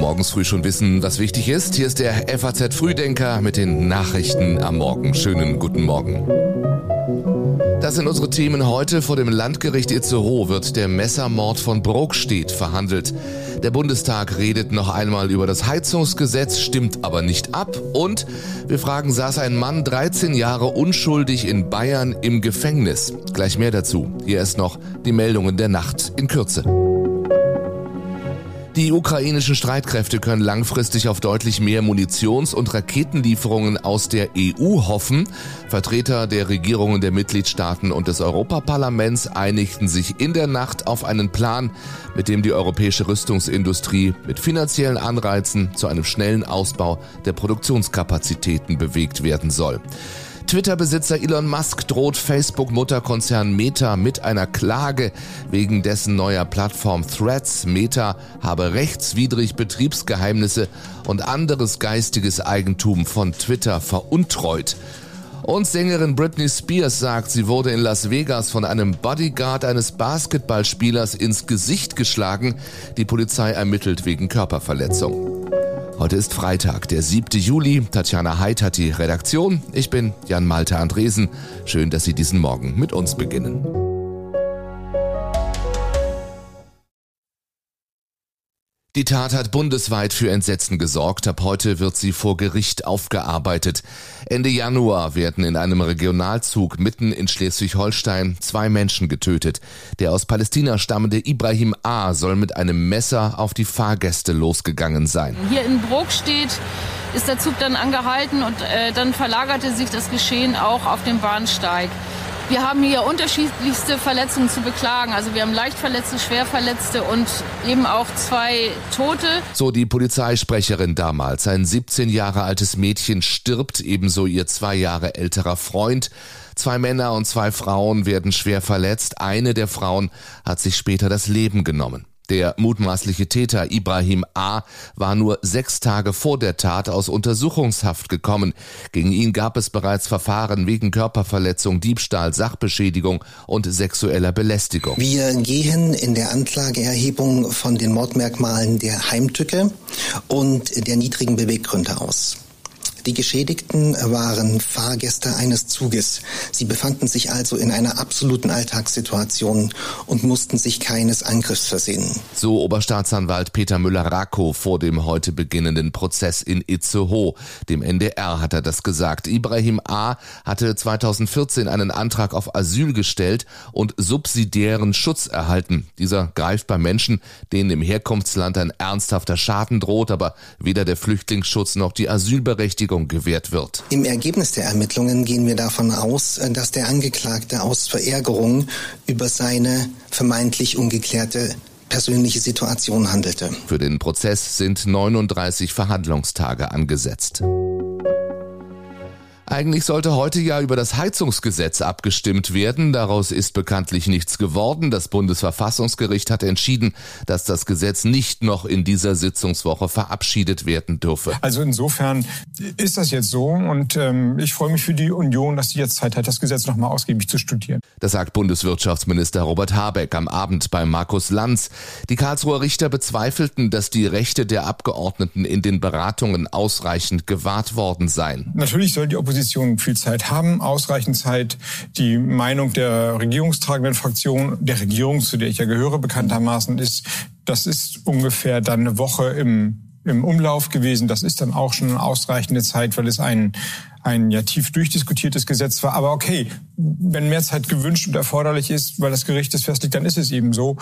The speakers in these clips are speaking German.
Morgens früh schon wissen, was wichtig ist. Hier ist der FAZ Frühdenker mit den Nachrichten am Morgen. Schönen guten Morgen. Das sind unsere Themen heute. Vor dem Landgericht Itzehoe wird der Messermord von Brokstedt verhandelt. Der Bundestag redet noch einmal über das Heizungsgesetz, stimmt aber nicht ab. Und wir fragen, saß ein Mann 13 Jahre unschuldig in Bayern im Gefängnis? Gleich mehr dazu. Hier ist noch die Meldungen der Nacht in Kürze. Die ukrainischen Streitkräfte können langfristig auf deutlich mehr Munitions- und Raketenlieferungen aus der EU hoffen. Vertreter der Regierungen der Mitgliedstaaten und des Europaparlaments einigten sich in der Nacht auf einen Plan, mit dem die europäische Rüstungsindustrie mit finanziellen Anreizen zu einem schnellen Ausbau der Produktionskapazitäten bewegt werden soll. Twitter-Besitzer Elon Musk droht Facebook-Mutterkonzern Meta mit einer Klage wegen dessen neuer Plattform Threads. Meta habe rechtswidrig Betriebsgeheimnisse und anderes geistiges Eigentum von Twitter veruntreut. Und Sängerin Britney Spears sagt, sie wurde in Las Vegas von einem Bodyguard eines Basketballspielers ins Gesicht geschlagen. Die Polizei ermittelt wegen Körperverletzung. Heute ist Freitag, der 7. Juli. Tatjana Heid hat die Redaktion. Ich bin Jan Malte Andresen. Schön, dass Sie diesen Morgen mit uns beginnen. Die Tat hat bundesweit für Entsetzen gesorgt. Ab heute wird sie vor Gericht aufgearbeitet. Ende Januar werden in einem Regionalzug mitten in Schleswig-Holstein zwei Menschen getötet. Der aus Palästina stammende Ibrahim A. soll mit einem Messer auf die Fahrgäste losgegangen sein. Hier in Bruck steht, ist der Zug dann angehalten und äh, dann verlagerte sich das Geschehen auch auf dem Bahnsteig. Wir haben hier unterschiedlichste Verletzungen zu beklagen. Also wir haben Leichtverletzte, Schwerverletzte und eben auch zwei Tote. So die Polizeisprecherin damals. Ein 17 Jahre altes Mädchen stirbt, ebenso ihr zwei Jahre älterer Freund. Zwei Männer und zwei Frauen werden schwer verletzt. Eine der Frauen hat sich später das Leben genommen. Der mutmaßliche Täter Ibrahim A. war nur sechs Tage vor der Tat aus Untersuchungshaft gekommen. Gegen ihn gab es bereits Verfahren wegen Körperverletzung, Diebstahl, Sachbeschädigung und sexueller Belästigung. Wir gehen in der Anklageerhebung von den Mordmerkmalen der Heimtücke und der niedrigen Beweggründe aus. Die Geschädigten waren Fahrgäste eines Zuges. Sie befanden sich also in einer absoluten Alltagssituation und mussten sich keines Angriffs versehen. So Oberstaatsanwalt Peter Müller-Rakow vor dem heute beginnenden Prozess in Itzehoe. Dem NDR hat er das gesagt. Ibrahim A. hatte 2014 einen Antrag auf Asyl gestellt und subsidiären Schutz erhalten. Dieser greift bei Menschen, denen im Herkunftsland ein ernsthafter Schaden droht, aber weder der Flüchtlingsschutz noch die Asylberechtigung Verteidigung gewährt wird. Im Ergebnis der Ermittlungen gehen wir davon aus, dass der Angeklagte aus Verärgerung über seine vermeintlich ungeklärte persönliche Situation handelte. Für den Prozess sind 39 Verhandlungstage angesetzt. Eigentlich sollte heute ja über das Heizungsgesetz abgestimmt werden. Daraus ist bekanntlich nichts geworden. Das Bundesverfassungsgericht hat entschieden, dass das Gesetz nicht noch in dieser Sitzungswoche verabschiedet werden dürfe. Also insofern ist das jetzt so und ähm, ich freue mich für die Union, dass sie jetzt Zeit hat, das Gesetz nochmal ausgiebig zu studieren. Das sagt Bundeswirtschaftsminister Robert Habeck am Abend bei Markus Lanz. Die Karlsruher Richter bezweifelten, dass die Rechte der Abgeordneten in den Beratungen ausreichend gewahrt worden seien. Natürlich soll die Opposition Opposition viel Zeit haben, ausreichend Zeit, die Meinung der regierungstragenden Fraktion, der Regierung, zu der ich ja gehöre, bekanntermaßen ist, das ist ungefähr dann eine Woche im im Umlauf gewesen. Das ist dann auch schon eine ausreichende Zeit, weil es ein, ein ja tief durchdiskutiertes Gesetz war. Aber okay, wenn mehr Zeit gewünscht und erforderlich ist, weil das Gericht es festlegt, dann ist es eben so.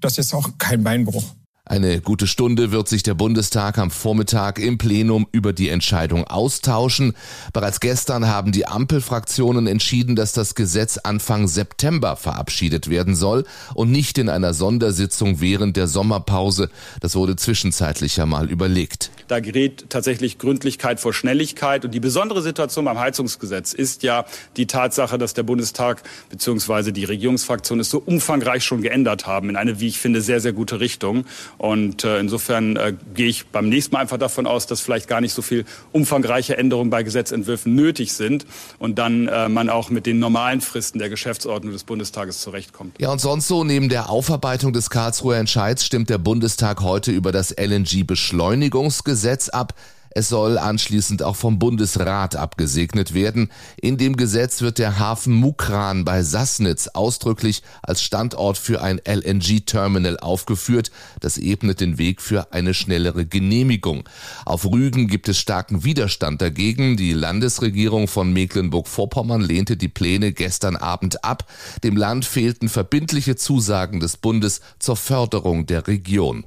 Das ist auch kein Beinbruch. Eine gute Stunde wird sich der Bundestag am Vormittag im Plenum über die Entscheidung austauschen. Bereits gestern haben die Ampelfraktionen entschieden, dass das Gesetz Anfang September verabschiedet werden soll und nicht in einer Sondersitzung während der Sommerpause. Das wurde zwischenzeitlich ja mal überlegt. Da gerät tatsächlich Gründlichkeit vor Schnelligkeit. Und die besondere Situation beim Heizungsgesetz ist ja die Tatsache, dass der Bundestag bzw. die Regierungsfraktionen es so umfangreich schon geändert haben in eine, wie ich finde, sehr, sehr gute Richtung. Und äh, insofern äh, gehe ich beim nächsten Mal einfach davon aus, dass vielleicht gar nicht so viel umfangreiche Änderungen bei Gesetzentwürfen nötig sind und dann äh, man auch mit den normalen Fristen der Geschäftsordnung des Bundestages zurechtkommt. Ja, und sonst so, neben der Aufarbeitung des Karlsruher Entscheids stimmt der Bundestag heute über das LNG-Beschleunigungsgesetz ab. Es soll anschließend auch vom Bundesrat abgesegnet werden. In dem Gesetz wird der Hafen Mukran bei Sassnitz ausdrücklich als Standort für ein LNG-Terminal aufgeführt. Das ebnet den Weg für eine schnellere Genehmigung. Auf Rügen gibt es starken Widerstand dagegen. Die Landesregierung von Mecklenburg-Vorpommern lehnte die Pläne gestern Abend ab. Dem Land fehlten verbindliche Zusagen des Bundes zur Förderung der Region.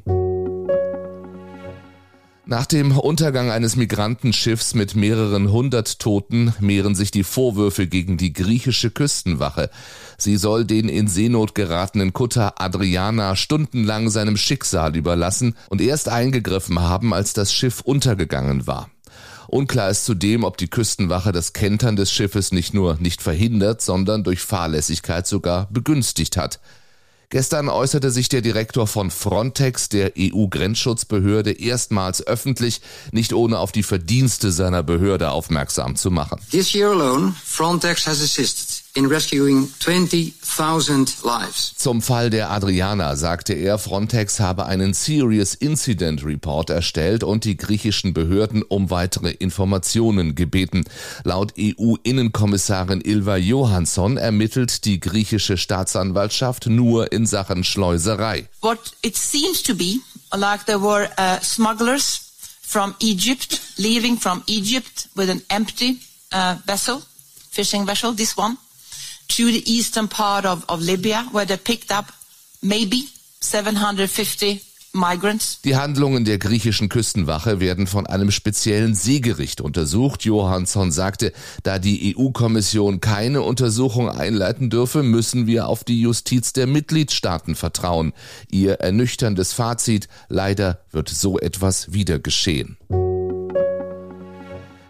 Nach dem Untergang eines Migrantenschiffs mit mehreren hundert Toten mehren sich die Vorwürfe gegen die griechische Küstenwache. Sie soll den in Seenot geratenen Kutter Adriana stundenlang seinem Schicksal überlassen und erst eingegriffen haben, als das Schiff untergegangen war. Unklar ist zudem, ob die Küstenwache das Kentern des Schiffes nicht nur nicht verhindert, sondern durch Fahrlässigkeit sogar begünstigt hat. Gestern äußerte sich der Direktor von Frontex, der EU-Grenzschutzbehörde, erstmals öffentlich, nicht ohne auf die Verdienste seiner Behörde aufmerksam zu machen. This year alone, Frontex has assisted in rescuing 20,000 lives. Zum Fall der Adriana sagte er, Frontex habe einen Serious Incident Report erstellt und die griechischen Behörden um weitere Informationen gebeten. Laut EU-Innenkommissarin Ilva Johansson ermittelt die griechische Staatsanwaltschaft nur in Sachen Schleuserei. What it seems to be, like there were uh, smugglers from Egypt leaving from Egypt with an empty uh, vessel, fishing vessel, this one to the eastern part of, of Libya, where they picked up maybe 750 Migrants. Die Handlungen der griechischen Küstenwache werden von einem speziellen Seegericht untersucht. Johansson sagte, da die EU-Kommission keine Untersuchung einleiten dürfe, müssen wir auf die Justiz der Mitgliedstaaten vertrauen. Ihr ernüchterndes Fazit, leider wird so etwas wieder geschehen.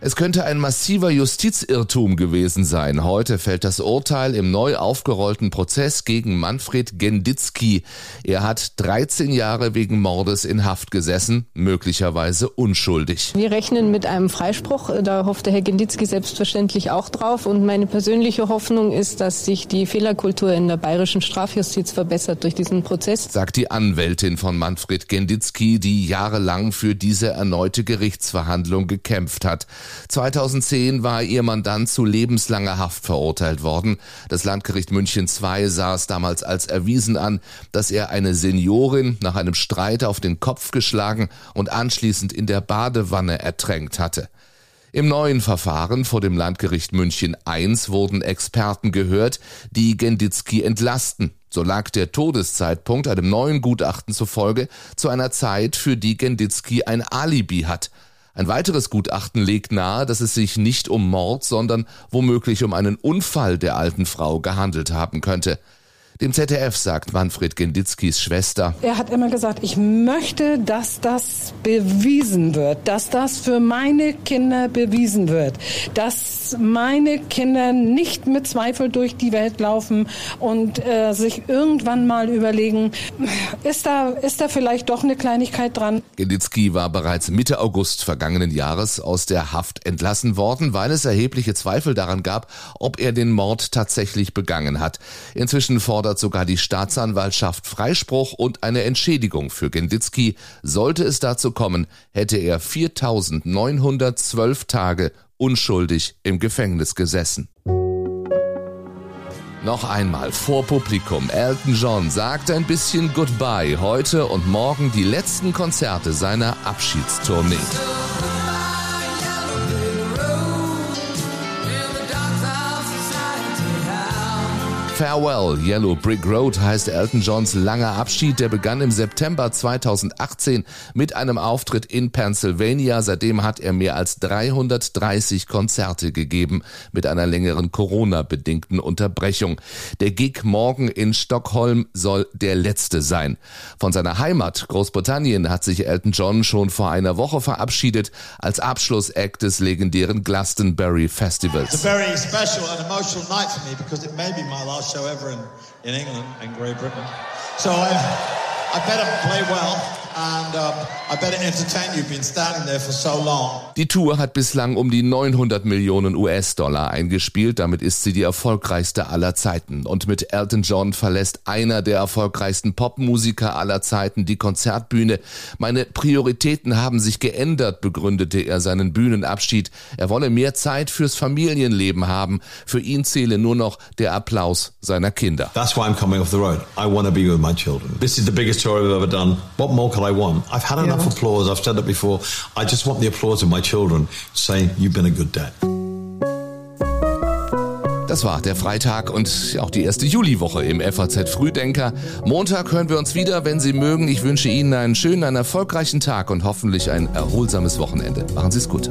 Es könnte ein massiver Justizirrtum gewesen sein. Heute fällt das Urteil im neu aufgerollten Prozess gegen Manfred Genditzki. Er hat 13 Jahre wegen Mordes in Haft gesessen, möglicherweise unschuldig. Wir rechnen mit einem Freispruch. Da hofft der Herr Genditzki selbstverständlich auch drauf. Und meine persönliche Hoffnung ist, dass sich die Fehlerkultur in der bayerischen Strafjustiz verbessert durch diesen Prozess. Sagt die Anwältin von Manfred Genditzki, die jahrelang für diese erneute Gerichtsverhandlung gekämpft hat. 2010 war ihr Mandant zu lebenslanger Haft verurteilt worden. Das Landgericht München II sah es damals als erwiesen an, dass er eine Seniorin nach einem Streit auf den Kopf geschlagen und anschließend in der Badewanne ertränkt hatte. Im neuen Verfahren vor dem Landgericht München I wurden Experten gehört, die Genditzki entlasten. So lag der Todeszeitpunkt einem neuen Gutachten zufolge zu einer Zeit, für die Genditzki ein Alibi hat. Ein weiteres Gutachten legt nahe, dass es sich nicht um Mord, sondern womöglich um einen Unfall der alten Frau gehandelt haben könnte. Dem ZDF sagt Manfred Genditzkis Schwester. Er hat immer gesagt, ich möchte, dass das bewiesen wird, dass das für meine Kinder bewiesen wird, dass meine Kinder nicht mit Zweifel durch die Welt laufen und äh, sich irgendwann mal überlegen, ist da, ist da vielleicht doch eine Kleinigkeit dran? Genditzki war bereits Mitte August vergangenen Jahres aus der Haft entlassen worden, weil es erhebliche Zweifel daran gab, ob er den Mord tatsächlich begangen hat. Inzwischen fordert fordert sogar die Staatsanwaltschaft Freispruch und eine Entschädigung für Genditzki. Sollte es dazu kommen, hätte er 4912 Tage unschuldig im Gefängnis gesessen. Noch einmal vor Publikum. Elton John sagt ein bisschen Goodbye heute und morgen die letzten Konzerte seiner Abschiedstournee. Farewell Yellow Brick Road heißt Elton Johns langer Abschied. Der begann im September 2018 mit einem Auftritt in Pennsylvania. Seitdem hat er mehr als 330 Konzerte gegeben mit einer längeren Corona-bedingten Unterbrechung. Der Gig morgen in Stockholm soll der letzte sein. Von seiner Heimat Großbritannien hat sich Elton John schon vor einer Woche verabschiedet als Abschlussact des legendären Glastonbury Festivals. It's a very special and emotional night for me because it may be my last show ever in, in England and Great Britain. So uh, I, I better play well. And um, I better entertain you. Been standing there for so long. Die Tour hat bislang um die 900 Millionen US-Dollar eingespielt. Damit ist sie die erfolgreichste aller Zeiten. Und mit Elton John verlässt einer der erfolgreichsten Popmusiker aller Zeiten die Konzertbühne. Meine Prioritäten haben sich geändert, begründete er seinen Bühnenabschied. Er wolle mehr Zeit fürs Familienleben haben. Für ihn zähle nur noch der Applaus seiner Kinder. That's why I'm coming off the road. I want to be with my children. This is the biggest tour I've ever done. What more could I want? I've had enough applause. I've said that before. I just want the applause of my children saying, you've been a good dad. Das war der Freitag und auch die erste Juliwoche im FAZ Frühdenker. Montag hören wir uns wieder, wenn Sie mögen. Ich wünsche Ihnen einen schönen, einen erfolgreichen Tag und hoffentlich ein erholsames Wochenende. Machen Sie es gut.